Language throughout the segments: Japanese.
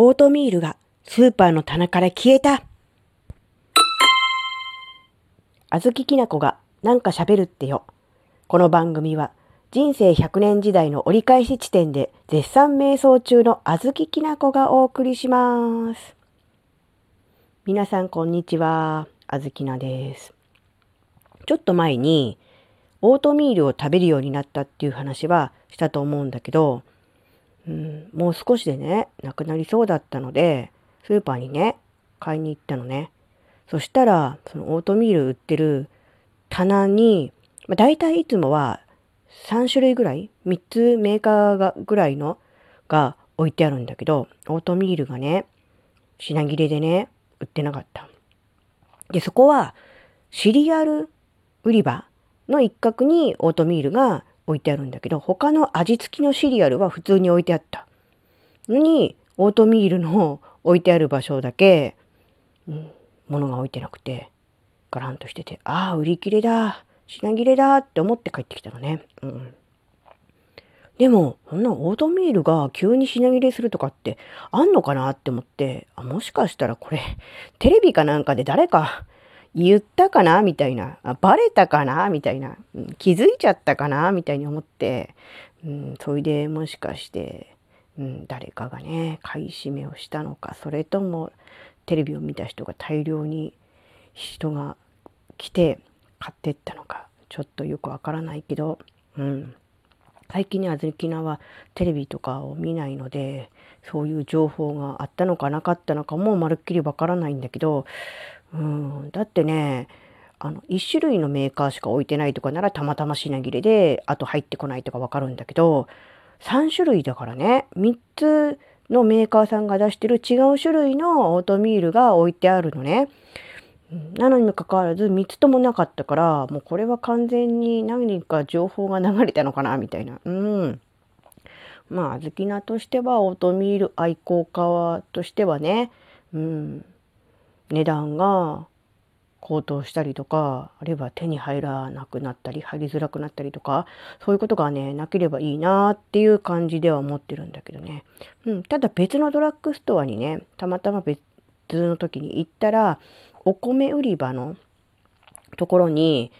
オートミールがスーパーの棚から消えた。あずききなこがなんか喋るってよ。この番組は人生100年時代の折り返し地点で絶賛瞑想中のあずききなこがお送りします。皆さんこんにちは。あずきなです。ちょっと前にオートミールを食べるようになったっていう話はしたと思うんだけど、うん、もう少しでね、なくなりそうだったので、スーパーにね、買いに行ったのね。そしたら、そのオートミール売ってる棚に、まあ、大体いつもは3種類ぐらい ?3 つメーカーがぐらいのが置いてあるんだけど、オートミールがね、品切れでね、売ってなかった。で、そこはシリアル売り場の一角にオートミールが置いてあるんだけど、他の味付きのシリアルは普通に置いてあった。のに、オートミールの 置いてある場所だけ、うん、物が置いてなくて、ガランとしてて、ああ、売り切れだ。品切れだって思って帰ってきたのね。うん。でも、こんなオートミールが急に品切れするとかってあんのかなって思って、あ、もしかしたらこれ、テレビかなんかで誰か言ったかな？みたいな、バレたかな？みたいな、気づいちゃったかな？みたいに思って、うん、それでもしかして、うん、誰かがね、買い占めをしたのか、それともテレビを見た人が大量に人が来て買ってったのか、ちょっとよくわからないけど、うん。最近にあずきなはテレビとかを見ないので、そういう情報があったのかなかったのかもまるっきりわからないんだけど、うん、だってね、あの、1種類のメーカーしか置いてないとかならたまたま品切れで、あと入ってこないとかわかるんだけど、3種類だからね、3つのメーカーさんが出してる違う種類のオートミールが置いてあるのね。なのにもかかわらず3つともなかったから、もうこれは完全に何か情報が流れたのかな、みたいな。うん。まあ、あずきなとしては、オートミール愛好家としてはね、うん、値段が高騰したりとか、あるいは手に入らなくなったり、入りづらくなったりとか、そういうことがね、なければいいなっていう感じでは思ってるんだけどね。うん、ただ別のドラッグストアにね、たまたま別の時に行ったら、お米売り場のところに、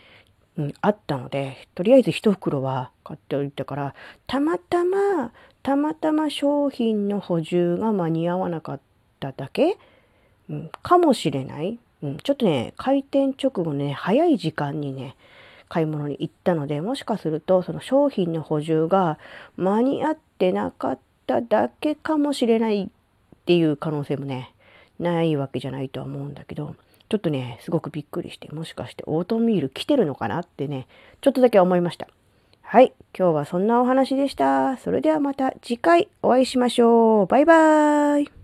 うん、あったので、とりあえず一袋は買っておいたから、たまたま、たまたま商品の補充が間に合わなかっただけ、かもしれない。うん、ちょっとね、開店直後ね、早い時間にね、買い物に行ったので、もしかすると、その商品の補充が間に合ってなかっただけかもしれないっていう可能性もね、ないわけじゃないとは思うんだけど、ちょっとね、すごくびっくりして、もしかしてオートミール来てるのかなってね、ちょっとだけ思いました。はい、今日はそんなお話でした。それではまた次回お会いしましょう。バイバーイ。